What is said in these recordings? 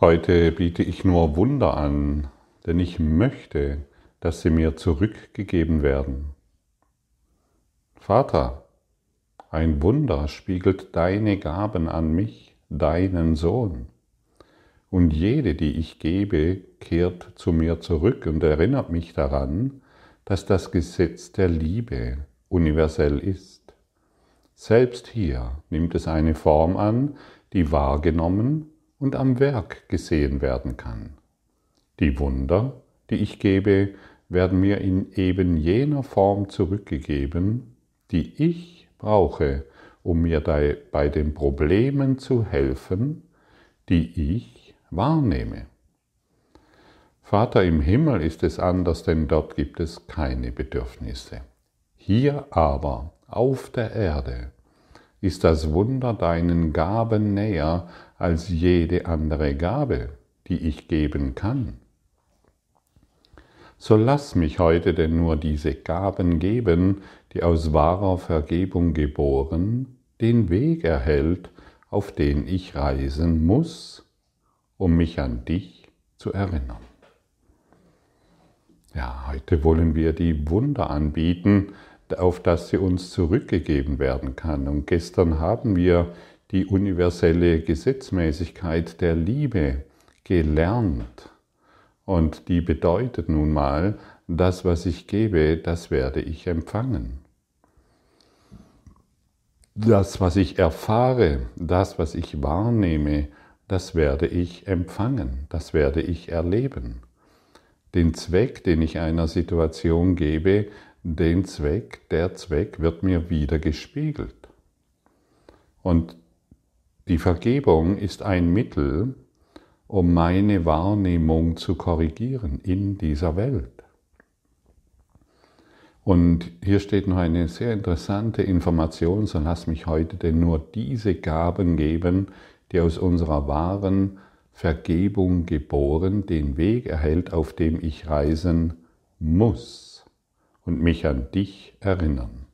Heute biete ich nur Wunder an, denn ich möchte, dass sie mir zurückgegeben werden. Vater, ein Wunder spiegelt deine Gaben an mich, deinen Sohn. Und jede, die ich gebe, kehrt zu mir zurück und erinnert mich daran, dass das Gesetz der Liebe universell ist. Selbst hier nimmt es eine Form an, die wahrgenommen und am Werk gesehen werden kann. Die Wunder, die ich gebe, werden mir in eben jener Form zurückgegeben, die ich brauche, um mir bei den Problemen zu helfen, die ich wahrnehme. Vater im Himmel ist es anders, denn dort gibt es keine Bedürfnisse. Hier aber, auf der Erde, ist das Wunder deinen Gaben näher als jede andere Gabe, die ich geben kann. So lass mich heute denn nur diese Gaben geben, die aus wahrer Vergebung geboren, den Weg erhält, auf den ich reisen muss, um mich an dich zu erinnern. Ja, heute wollen wir die Wunder anbieten, auf das sie uns zurückgegeben werden kann. Und gestern haben wir die universelle Gesetzmäßigkeit der Liebe gelernt. Und die bedeutet nun mal, das, was ich gebe, das werde ich empfangen. Das, was ich erfahre, das, was ich wahrnehme, das werde ich empfangen, das werde ich erleben. Den Zweck, den ich einer Situation gebe, den Zweck, der Zweck wird mir wieder gespiegelt. Und die Vergebung ist ein Mittel, um meine Wahrnehmung zu korrigieren in dieser Welt. Und hier steht noch eine sehr interessante Information, so lass mich heute denn nur diese Gaben geben, die aus unserer wahren Vergebung geboren den Weg erhält, auf dem ich reisen muss und mich an dich erinnern.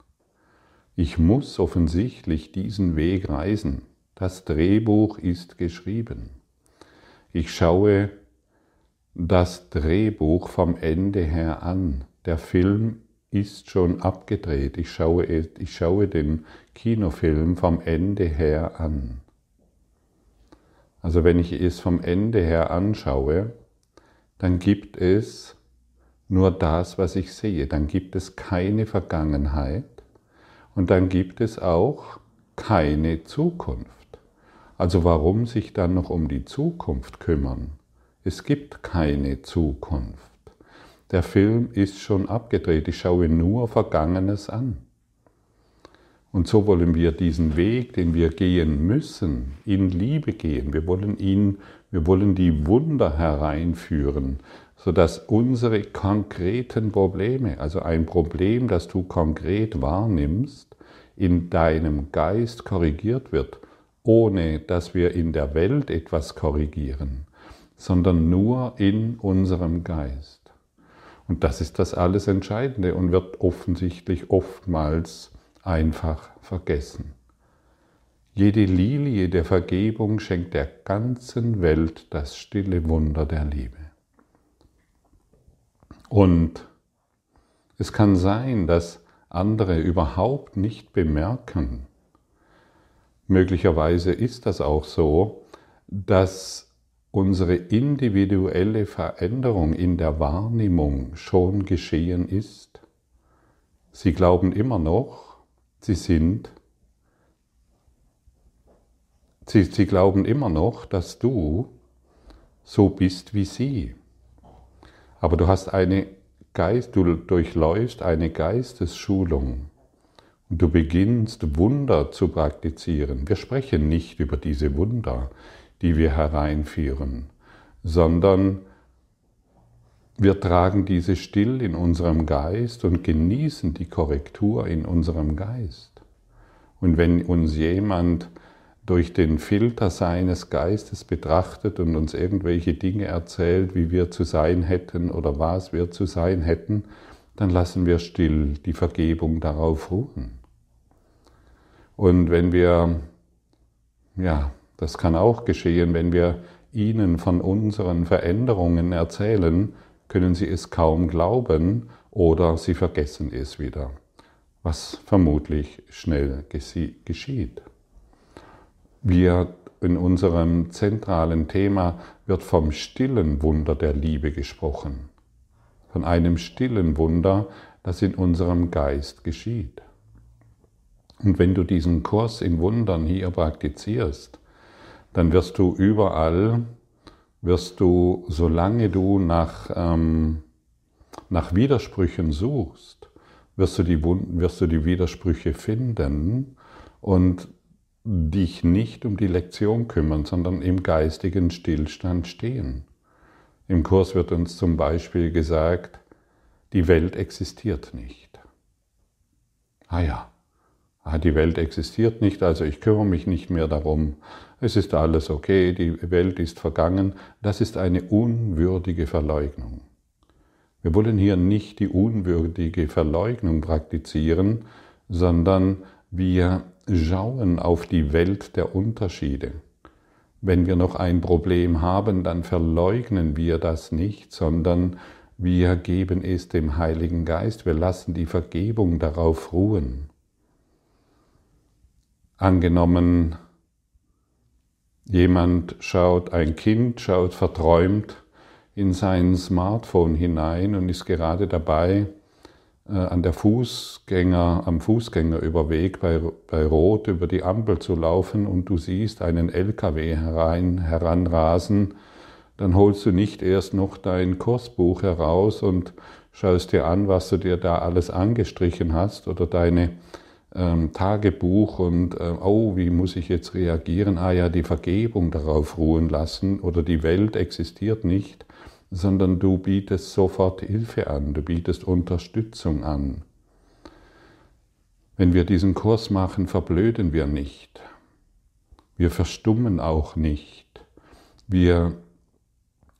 Ich muss offensichtlich diesen Weg reisen. Das Drehbuch ist geschrieben. Ich schaue das Drehbuch vom Ende her an. Der Film ist schon abgedreht. Ich schaue, ich schaue den Kinofilm vom Ende her an. Also wenn ich es vom Ende her anschaue, dann gibt es nur das, was ich sehe. Dann gibt es keine Vergangenheit und dann gibt es auch keine Zukunft. Also warum sich dann noch um die Zukunft kümmern? Es gibt keine Zukunft. Der Film ist schon abgedreht, ich schaue nur Vergangenes an. Und so wollen wir diesen Weg, den wir gehen müssen, in Liebe gehen. Wir wollen ihn, wir wollen die Wunder hereinführen, sodass unsere konkreten Probleme, also ein Problem, das du konkret wahrnimmst, in deinem Geist korrigiert wird, ohne dass wir in der Welt etwas korrigieren, sondern nur in unserem Geist. Und das ist das alles Entscheidende und wird offensichtlich oftmals einfach vergessen. Jede Lilie der Vergebung schenkt der ganzen Welt das stille Wunder der Liebe. Und es kann sein, dass andere überhaupt nicht bemerken, möglicherweise ist das auch so, dass unsere individuelle Veränderung in der Wahrnehmung schon geschehen ist. Sie glauben immer noch, sie sind, sie, sie glauben immer noch, dass du so bist wie sie. Aber du hast eine Geist, du durchläufst eine Geistesschulung und du beginnst Wunder zu praktizieren. Wir sprechen nicht über diese Wunder, die wir hereinführen, sondern wir tragen diese still in unserem Geist und genießen die Korrektur in unserem Geist. Und wenn uns jemand durch den Filter seines Geistes betrachtet und uns irgendwelche Dinge erzählt, wie wir zu sein hätten oder was wir zu sein hätten, dann lassen wir still die Vergebung darauf ruhen. Und wenn wir, ja, das kann auch geschehen, wenn wir ihnen von unseren Veränderungen erzählen, können sie es kaum glauben oder sie vergessen es wieder, was vermutlich schnell geschieht. Wir in unserem zentralen Thema wird vom stillen Wunder der Liebe gesprochen, von einem stillen Wunder, das in unserem Geist geschieht. Und wenn du diesen Kurs in Wundern hier praktizierst, dann wirst du überall, wirst du, solange du nach, ähm, nach Widersprüchen suchst, wirst du, die, wirst du die Widersprüche finden und dich nicht um die Lektion kümmern, sondern im geistigen Stillstand stehen. Im Kurs wird uns zum Beispiel gesagt, die Welt existiert nicht. Ah ja, ah, die Welt existiert nicht, also ich kümmere mich nicht mehr darum. Es ist alles okay, die Welt ist vergangen. Das ist eine unwürdige Verleugnung. Wir wollen hier nicht die unwürdige Verleugnung praktizieren, sondern wir schauen auf die Welt der Unterschiede. Wenn wir noch ein Problem haben, dann verleugnen wir das nicht, sondern wir geben es dem Heiligen Geist, wir lassen die Vergebung darauf ruhen. Angenommen, jemand schaut, ein Kind schaut verträumt in sein Smartphone hinein und ist gerade dabei, an der Fußgänger, am Fußgängerüberweg bei, bei Rot über die Ampel zu laufen und du siehst einen LKW herein, heranrasen, dann holst du nicht erst noch dein Kursbuch heraus und schaust dir an, was du dir da alles angestrichen hast oder deine ähm, Tagebuch und äh, oh, wie muss ich jetzt reagieren? Ah ja, die Vergebung darauf ruhen lassen oder die Welt existiert nicht, sondern du bietest sofort Hilfe an, du bietest Unterstützung an. Wenn wir diesen Kurs machen, verblöden wir nicht. Wir verstummen auch nicht. Wir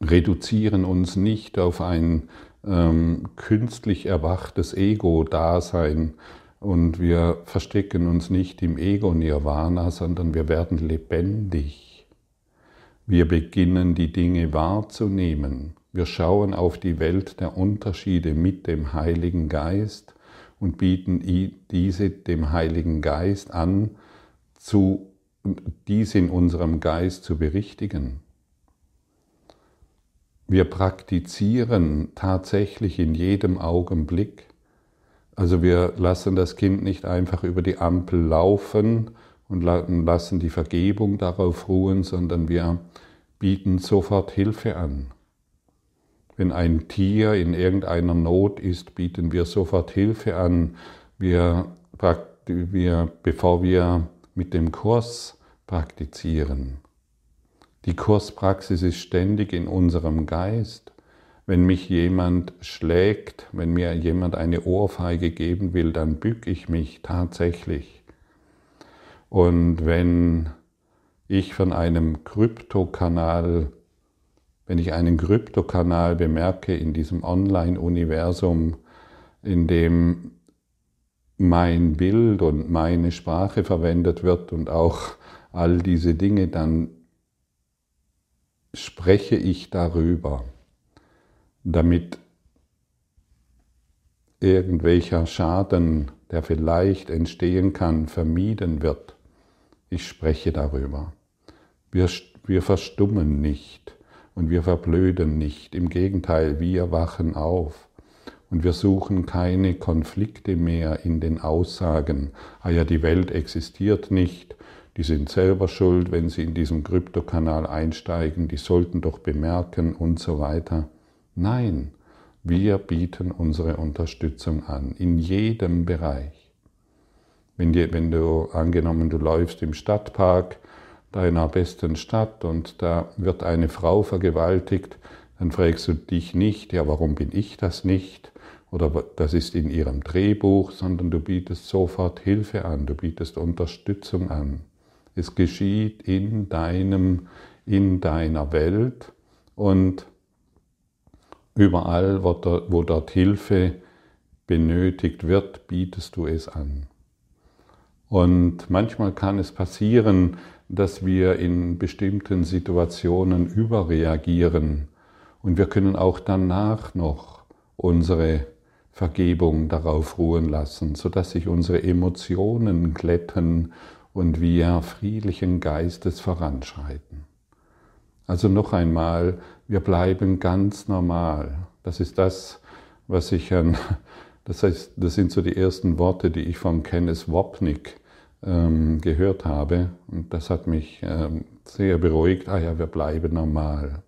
reduzieren uns nicht auf ein ähm, künstlich erwachtes Ego-Dasein und wir verstecken uns nicht im Ego-Nirvana, sondern wir werden lebendig. Wir beginnen die Dinge wahrzunehmen. Wir schauen auf die Welt der Unterschiede mit dem Heiligen Geist und bieten diese dem Heiligen Geist an, zu, dies in unserem Geist zu berichtigen. Wir praktizieren tatsächlich in jedem Augenblick. Also wir lassen das Kind nicht einfach über die Ampel laufen und lassen die Vergebung darauf ruhen, sondern wir bieten sofort Hilfe an. Wenn ein Tier in irgendeiner Not ist, bieten wir sofort Hilfe an. Wir, wir, bevor wir mit dem Kurs praktizieren. Die Kurspraxis ist ständig in unserem Geist. Wenn mich jemand schlägt, wenn mir jemand eine Ohrfeige geben will, dann bück ich mich tatsächlich. Und wenn ich von einem Kryptokanal, wenn ich einen Kryptokanal bemerke in diesem Online-Universum, in dem mein Bild und meine Sprache verwendet wird und auch all diese Dinge, dann spreche ich darüber, damit irgendwelcher Schaden, der vielleicht entstehen kann, vermieden wird. Ich spreche darüber. Wir, wir verstummen nicht und wir verblöden nicht. Im Gegenteil, wir wachen auf und wir suchen keine Konflikte mehr in den Aussagen. Ah ja, die Welt existiert nicht, die sind selber schuld, wenn sie in diesem Kryptokanal einsteigen, die sollten doch bemerken und so weiter. Nein, wir bieten unsere Unterstützung an, in jedem Bereich. Wenn, die, wenn du angenommen, du läufst im Stadtpark deiner besten Stadt und da wird eine Frau vergewaltigt, dann fragst du dich nicht, ja, warum bin ich das nicht? Oder das ist in ihrem Drehbuch, sondern du bietest sofort Hilfe an, du bietest Unterstützung an. Es geschieht in deinem, in deiner Welt und überall, wo dort, wo dort Hilfe benötigt wird, bietest du es an. Und manchmal kann es passieren, dass wir in bestimmten Situationen überreagieren und wir können auch danach noch unsere Vergebung darauf ruhen lassen, sodass sich unsere Emotionen glätten und wir friedlichen Geistes voranschreiten. Also noch einmal, wir bleiben ganz normal. Das ist das, was ich an, das heißt, das sind so die ersten Worte, die ich von Kenneth Wapnick ähm, gehört habe. Und das hat mich ähm, sehr beruhigt. Ah ja, wir bleiben normal.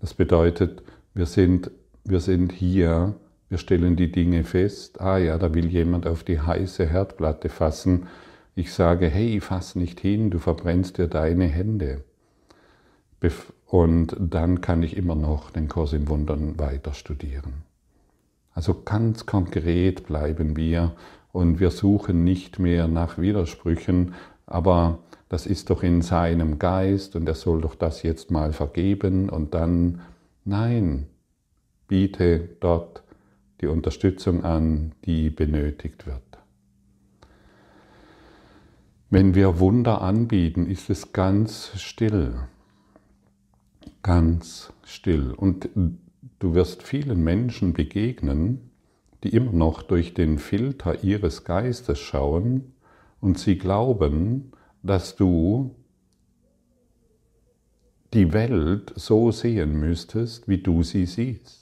Das bedeutet, wir sind, wir sind hier, wir stellen die Dinge fest. Ah ja, da will jemand auf die heiße Herdplatte fassen. Ich sage, hey, fass nicht hin, du verbrennst dir deine Hände. Und dann kann ich immer noch den Kurs im Wundern weiter studieren. Also ganz konkret bleiben wir und wir suchen nicht mehr nach Widersprüchen, aber das ist doch in seinem Geist und er soll doch das jetzt mal vergeben und dann, nein, biete dort die Unterstützung an, die benötigt wird. Wenn wir Wunder anbieten, ist es ganz still, ganz still. Und du wirst vielen Menschen begegnen, die immer noch durch den Filter ihres Geistes schauen und sie glauben, dass du die Welt so sehen müsstest, wie du sie siehst.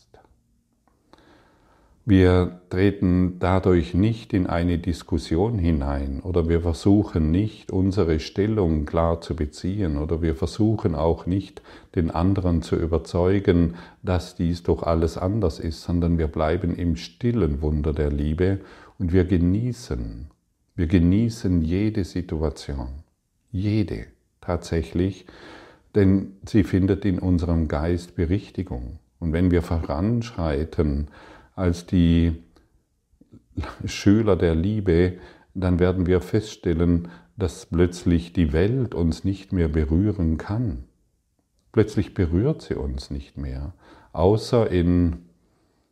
Wir treten dadurch nicht in eine Diskussion hinein oder wir versuchen nicht, unsere Stellung klar zu beziehen oder wir versuchen auch nicht, den anderen zu überzeugen, dass dies doch alles anders ist, sondern wir bleiben im stillen Wunder der Liebe und wir genießen, wir genießen jede Situation, jede tatsächlich, denn sie findet in unserem Geist Berichtigung. Und wenn wir voranschreiten, als die Schüler der Liebe, dann werden wir feststellen, dass plötzlich die Welt uns nicht mehr berühren kann. Plötzlich berührt sie uns nicht mehr, außer in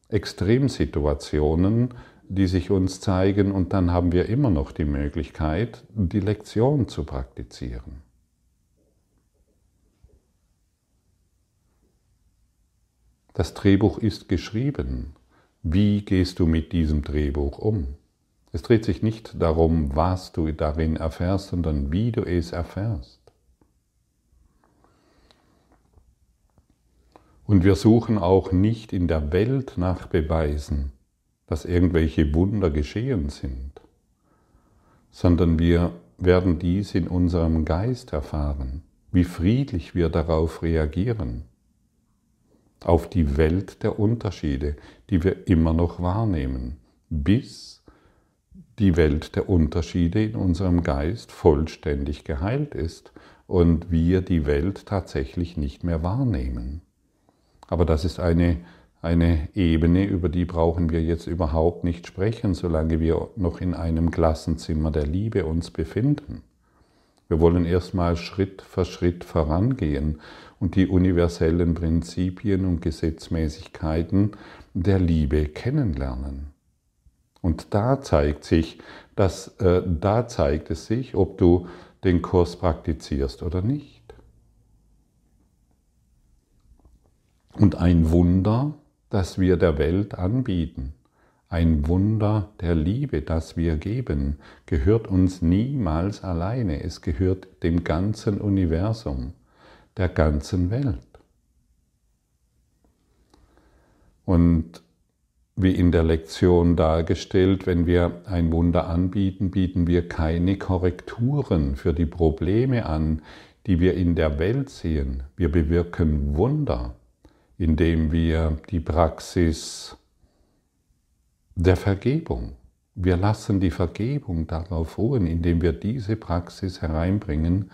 Extremsituationen, die sich uns zeigen und dann haben wir immer noch die Möglichkeit, die Lektion zu praktizieren. Das Drehbuch ist geschrieben. Wie gehst du mit diesem Drehbuch um? Es dreht sich nicht darum, was du darin erfährst, sondern wie du es erfährst. Und wir suchen auch nicht in der Welt nach Beweisen, dass irgendwelche Wunder geschehen sind, sondern wir werden dies in unserem Geist erfahren, wie friedlich wir darauf reagieren auf die Welt der Unterschiede, die wir immer noch wahrnehmen, bis die Welt der Unterschiede in unserem Geist vollständig geheilt ist und wir die Welt tatsächlich nicht mehr wahrnehmen. Aber das ist eine, eine Ebene, über die brauchen wir jetzt überhaupt nicht sprechen, solange wir noch in einem Klassenzimmer der Liebe uns befinden. Wir wollen erstmal Schritt für Schritt vorangehen und die universellen Prinzipien und Gesetzmäßigkeiten der Liebe kennenlernen. Und da zeigt sich, dass, äh, da zeigt es sich, ob du den Kurs praktizierst oder nicht. Und ein Wunder, das wir der Welt anbieten, ein Wunder der Liebe, das wir geben, gehört uns niemals alleine, es gehört dem ganzen Universum der ganzen Welt. Und wie in der Lektion dargestellt, wenn wir ein Wunder anbieten, bieten wir keine Korrekturen für die Probleme an, die wir in der Welt sehen. Wir bewirken Wunder, indem wir die Praxis der Vergebung, wir lassen die Vergebung darauf ruhen, indem wir diese Praxis hereinbringen,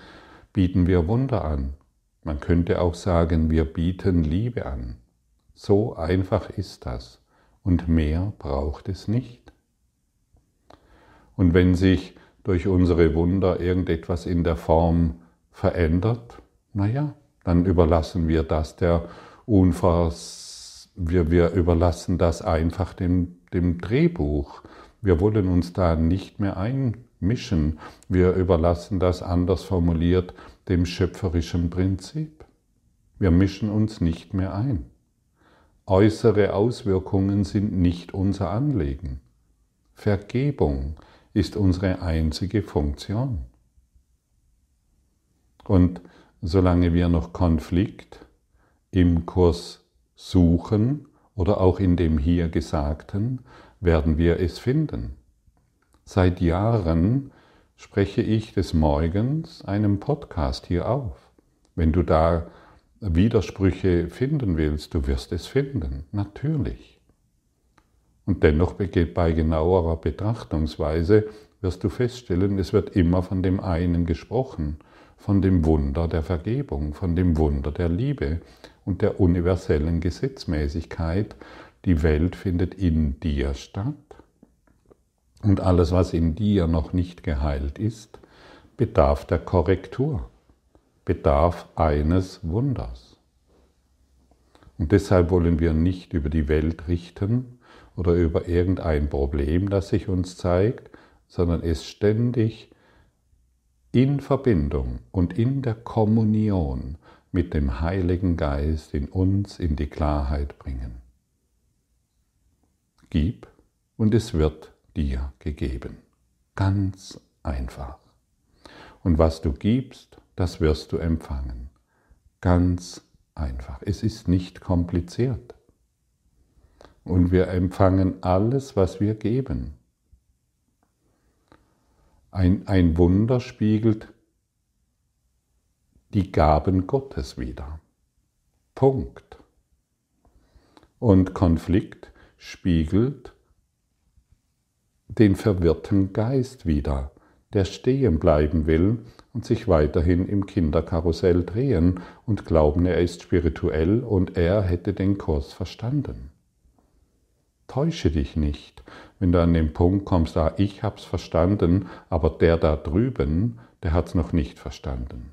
bieten wir Wunder an. Man könnte auch sagen, wir bieten Liebe an. So einfach ist das und mehr braucht es nicht. Und wenn sich durch unsere Wunder irgendetwas in der Form verändert, naja, dann überlassen wir das der Unvers, wir, wir überlassen das einfach dem, dem Drehbuch. Wir wollen uns da nicht mehr ein, mischen. Wir überlassen das anders formuliert dem schöpferischen Prinzip. Wir mischen uns nicht mehr ein. Äußere Auswirkungen sind nicht unser Anliegen. Vergebung ist unsere einzige Funktion. Und solange wir noch Konflikt im Kurs suchen oder auch in dem hier Gesagten, werden wir es finden. Seit Jahren spreche ich des Morgens einen Podcast hier auf. Wenn du da Widersprüche finden willst, du wirst es finden, natürlich. Und dennoch bei genauerer Betrachtungsweise wirst du feststellen, es wird immer von dem einen gesprochen, von dem Wunder der Vergebung, von dem Wunder der Liebe und der universellen Gesetzmäßigkeit. Die Welt findet in dir statt. Und alles, was in dir noch nicht geheilt ist, bedarf der Korrektur, bedarf eines Wunders. Und deshalb wollen wir nicht über die Welt richten oder über irgendein Problem, das sich uns zeigt, sondern es ständig in Verbindung und in der Kommunion mit dem Heiligen Geist in uns in die Klarheit bringen. Gib und es wird dir gegeben. Ganz einfach. Und was du gibst, das wirst du empfangen. Ganz einfach. Es ist nicht kompliziert. Und wir empfangen alles, was wir geben. Ein, ein Wunder spiegelt die Gaben Gottes wider. Punkt. Und Konflikt spiegelt den verwirrten Geist wider, der stehen bleiben will und sich weiterhin im Kinderkarussell drehen und glauben, er ist spirituell und er hätte den Kurs verstanden. Täusche dich nicht, wenn du an den Punkt kommst, ah, ich hab's verstanden, aber der da drüben, der hat's noch nicht verstanden.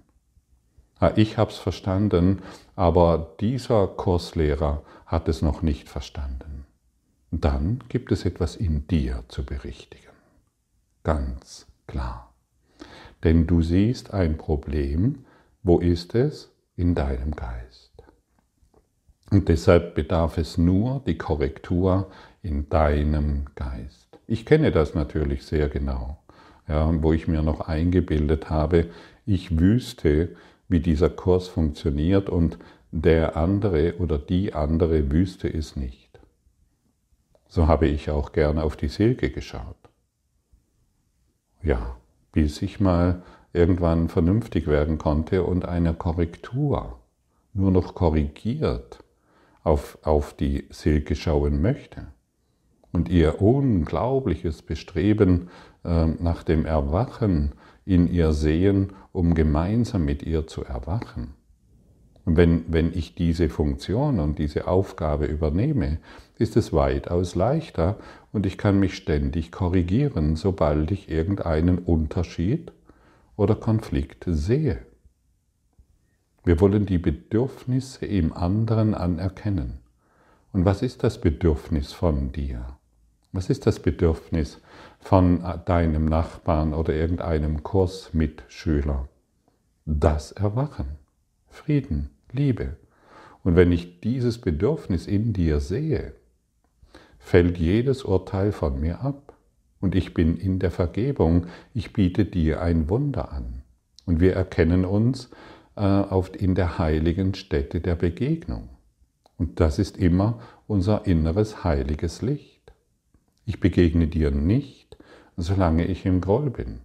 Ah, ich hab's verstanden, aber dieser Kurslehrer hat es noch nicht verstanden. Dann gibt es etwas in dir zu berichtigen. Ganz klar. Denn du siehst ein Problem, wo ist es? In deinem Geist. Und deshalb bedarf es nur die Korrektur in deinem Geist. Ich kenne das natürlich sehr genau, ja, wo ich mir noch eingebildet habe, ich wüsste, wie dieser Kurs funktioniert und der andere oder die andere wüsste es nicht. So habe ich auch gerne auf die Silke geschaut. Ja, bis ich mal irgendwann vernünftig werden konnte und eine Korrektur nur noch korrigiert auf, auf die Silke schauen möchte und ihr unglaubliches Bestreben äh, nach dem Erwachen in ihr sehen, um gemeinsam mit ihr zu erwachen. Und wenn, wenn ich diese Funktion und diese Aufgabe übernehme, ist es weitaus leichter und ich kann mich ständig korrigieren, sobald ich irgendeinen Unterschied oder Konflikt sehe. Wir wollen die Bedürfnisse im anderen anerkennen. Und was ist das Bedürfnis von dir? Was ist das Bedürfnis von deinem Nachbarn oder irgendeinem Kursmitschüler? Das Erwachen, Frieden, Liebe. Und wenn ich dieses Bedürfnis in dir sehe, fällt jedes Urteil von mir ab. Und ich bin in der Vergebung, ich biete dir ein Wunder an. Und wir erkennen uns äh, in der heiligen Stätte der Begegnung. Und das ist immer unser inneres heiliges Licht. Ich begegne dir nicht, solange ich im Groll bin.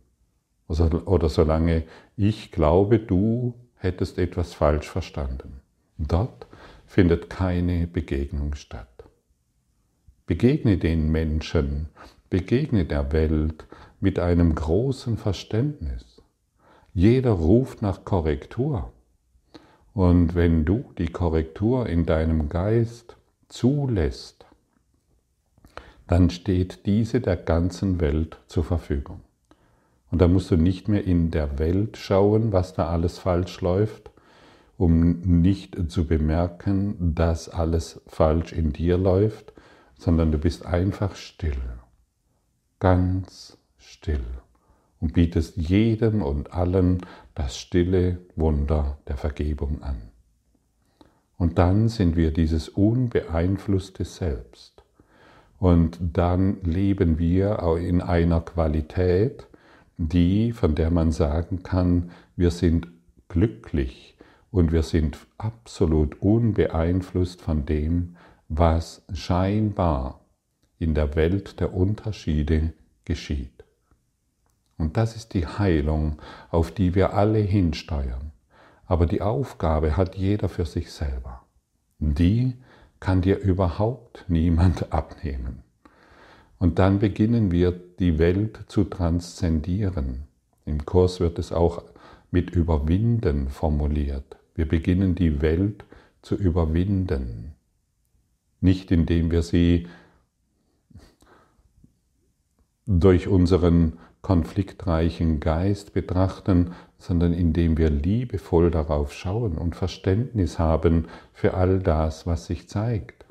Oder solange ich glaube, du hättest etwas falsch verstanden. Dort findet keine Begegnung statt. Begegne den Menschen, begegne der Welt mit einem großen Verständnis. Jeder ruft nach Korrektur. Und wenn du die Korrektur in deinem Geist zulässt, dann steht diese der ganzen Welt zur Verfügung. Und da musst du nicht mehr in der Welt schauen, was da alles falsch läuft, um nicht zu bemerken, dass alles falsch in dir läuft, sondern du bist einfach still, ganz still und bietest jedem und allen das stille Wunder der Vergebung an. Und dann sind wir dieses unbeeinflusste Selbst. Und dann leben wir in einer Qualität, die, von der man sagen kann, wir sind glücklich und wir sind absolut unbeeinflusst von dem, was scheinbar in der Welt der Unterschiede geschieht. Und das ist die Heilung, auf die wir alle hinsteuern. Aber die Aufgabe hat jeder für sich selber. Die kann dir überhaupt niemand abnehmen. Und dann beginnen wir die Welt zu transzendieren. Im Kurs wird es auch mit Überwinden formuliert. Wir beginnen die Welt zu überwinden. Nicht indem wir sie durch unseren konfliktreichen Geist betrachten, sondern indem wir liebevoll darauf schauen und Verständnis haben für all das, was sich zeigt.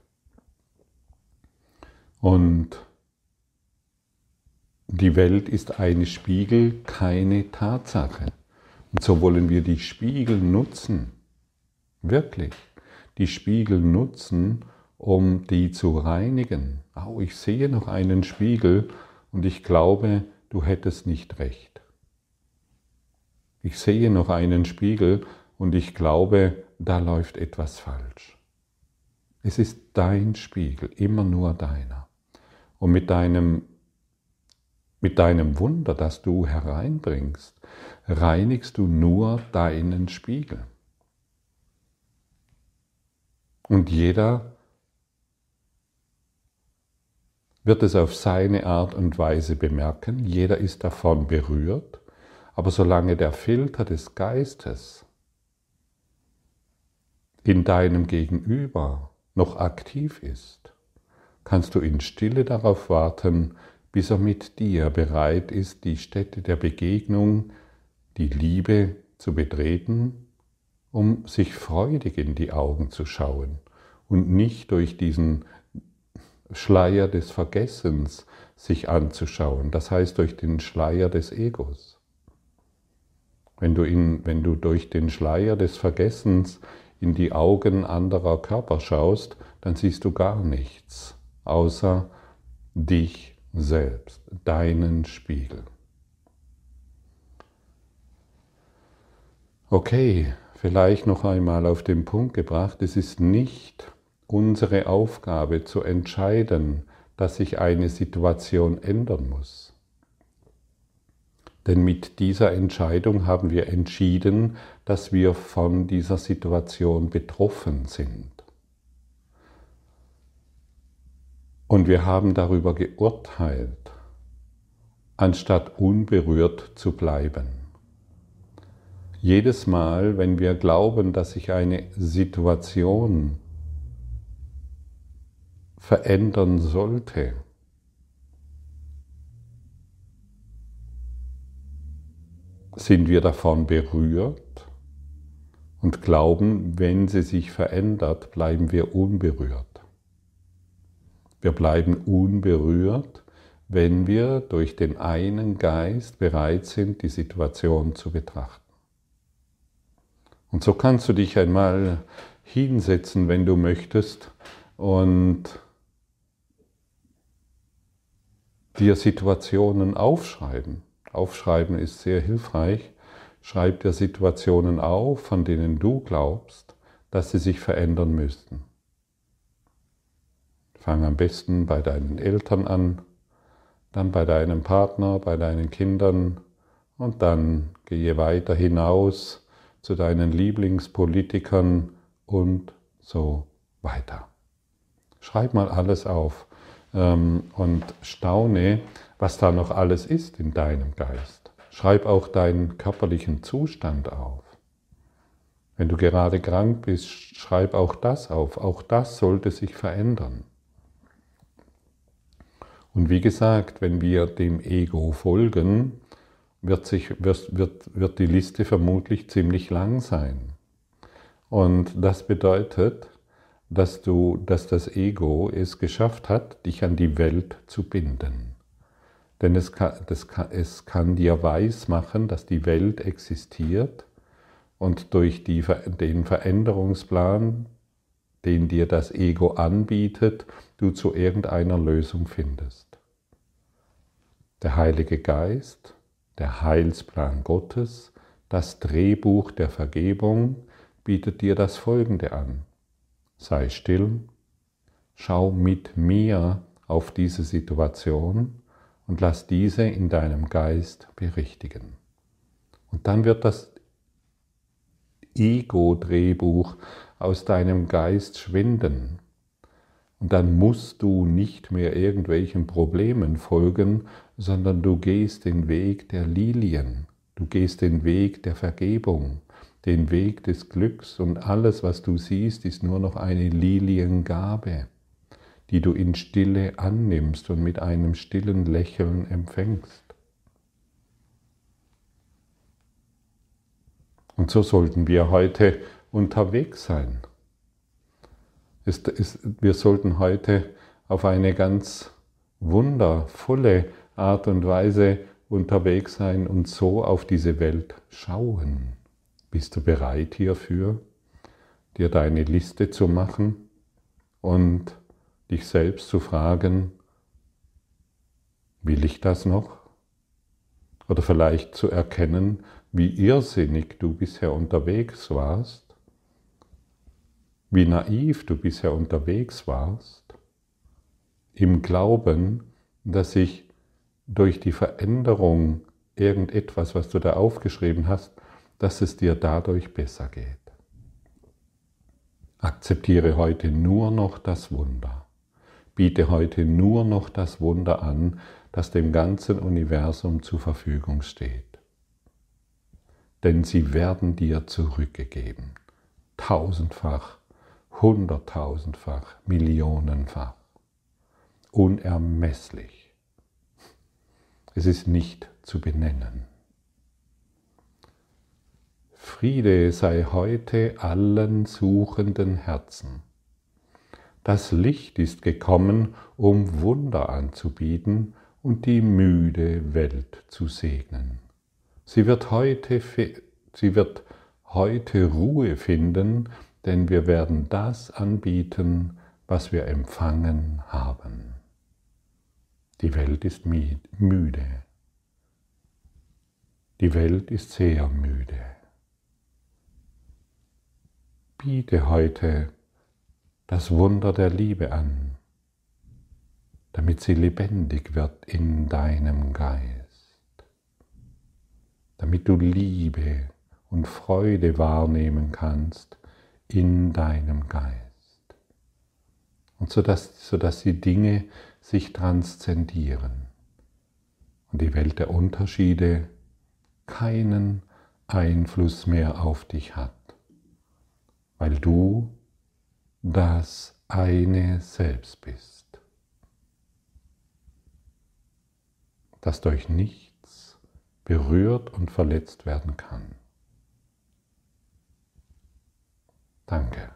Und die Welt ist eine Spiegel, keine Tatsache. Und so wollen wir die Spiegel nutzen, wirklich, die Spiegel nutzen, um die zu reinigen. Oh, ich sehe noch einen Spiegel und ich glaube, du hättest nicht recht. Ich sehe noch einen Spiegel und ich glaube, da läuft etwas falsch. Es ist dein Spiegel, immer nur deiner. Und mit deinem, mit deinem Wunder, das du hereinbringst, reinigst du nur deinen Spiegel. Und jeder wird es auf seine Art und Weise bemerken, jeder ist davon berührt, aber solange der Filter des Geistes in deinem Gegenüber noch aktiv ist, kannst du in Stille darauf warten, bis er mit dir bereit ist, die Stätte der Begegnung, die Liebe zu betreten, um sich freudig in die Augen zu schauen und nicht durch diesen Schleier des Vergessens sich anzuschauen, das heißt durch den Schleier des Egos. Wenn du, in, wenn du durch den Schleier des Vergessens in die Augen anderer Körper schaust, dann siehst du gar nichts, außer dich selbst, deinen Spiegel. Okay, vielleicht noch einmal auf den Punkt gebracht, es ist nicht unsere Aufgabe zu entscheiden, dass sich eine Situation ändern muss. Denn mit dieser Entscheidung haben wir entschieden, dass wir von dieser Situation betroffen sind. Und wir haben darüber geurteilt, anstatt unberührt zu bleiben. Jedes Mal, wenn wir glauben, dass sich eine Situation verändern sollte. Sind wir davon berührt und glauben, wenn sie sich verändert, bleiben wir unberührt. Wir bleiben unberührt, wenn wir durch den einen Geist bereit sind, die Situation zu betrachten. Und so kannst du dich einmal hinsetzen, wenn du möchtest, und dir Situationen aufschreiben. Aufschreiben ist sehr hilfreich. Schreib dir Situationen auf, von denen du glaubst, dass sie sich verändern müssten. Fang am besten bei deinen Eltern an, dann bei deinem Partner, bei deinen Kindern und dann gehe weiter hinaus zu deinen Lieblingspolitikern und so weiter. Schreib mal alles auf ähm, und staune, was da noch alles ist in deinem Geist. Schreib auch deinen körperlichen Zustand auf. Wenn du gerade krank bist, schreib auch das auf. Auch das sollte sich verändern. Und wie gesagt, wenn wir dem Ego folgen, wird, sich, wird, wird, wird die Liste vermutlich ziemlich lang sein. Und das bedeutet, dass, du, dass das Ego es geschafft hat, dich an die Welt zu binden. Denn es kann, kann, es kann dir weismachen, dass die Welt existiert und durch die, den Veränderungsplan, den dir das Ego anbietet, du zu irgendeiner Lösung findest. Der Heilige Geist, der Heilsplan Gottes, das Drehbuch der Vergebung bietet dir das Folgende an. Sei still, schau mit mir auf diese Situation und lass diese in deinem Geist berichtigen. Und dann wird das Ego-Drehbuch aus deinem Geist schwinden. Und dann musst du nicht mehr irgendwelchen Problemen folgen, sondern du gehst den Weg der Lilien, du gehst den Weg der Vergebung, den Weg des Glücks und alles, was du siehst, ist nur noch eine Liliengabe, die du in Stille annimmst und mit einem stillen Lächeln empfängst. Und so sollten wir heute unterwegs sein. Es, es, wir sollten heute auf eine ganz wundervolle Art und Weise unterwegs sein und so auf diese Welt schauen. Bist du bereit hierfür, dir deine Liste zu machen und dich selbst zu fragen, will ich das noch? Oder vielleicht zu erkennen, wie irrsinnig du bisher unterwegs warst, wie naiv du bisher unterwegs warst, im Glauben, dass sich durch die Veränderung irgendetwas, was du da aufgeschrieben hast, dass es dir dadurch besser geht. Akzeptiere heute nur noch das Wunder. Biete heute nur noch das Wunder an, das dem ganzen Universum zur Verfügung steht. Denn sie werden dir zurückgegeben. Tausendfach, hunderttausendfach, millionenfach. Unermesslich. Es ist nicht zu benennen. Friede sei heute allen suchenden Herzen. Das Licht ist gekommen, um Wunder anzubieten und die müde Welt zu segnen. Sie wird heute, sie wird heute Ruhe finden, denn wir werden das anbieten, was wir empfangen haben. Die Welt ist müde. Die Welt ist sehr müde biete heute das Wunder der Liebe an, damit sie lebendig wird in deinem Geist, damit du Liebe und Freude wahrnehmen kannst in deinem Geist und sodass, sodass die Dinge sich transzendieren und die Welt der Unterschiede keinen Einfluss mehr auf dich hat weil du das eine Selbst bist, das durch nichts berührt und verletzt werden kann. Danke.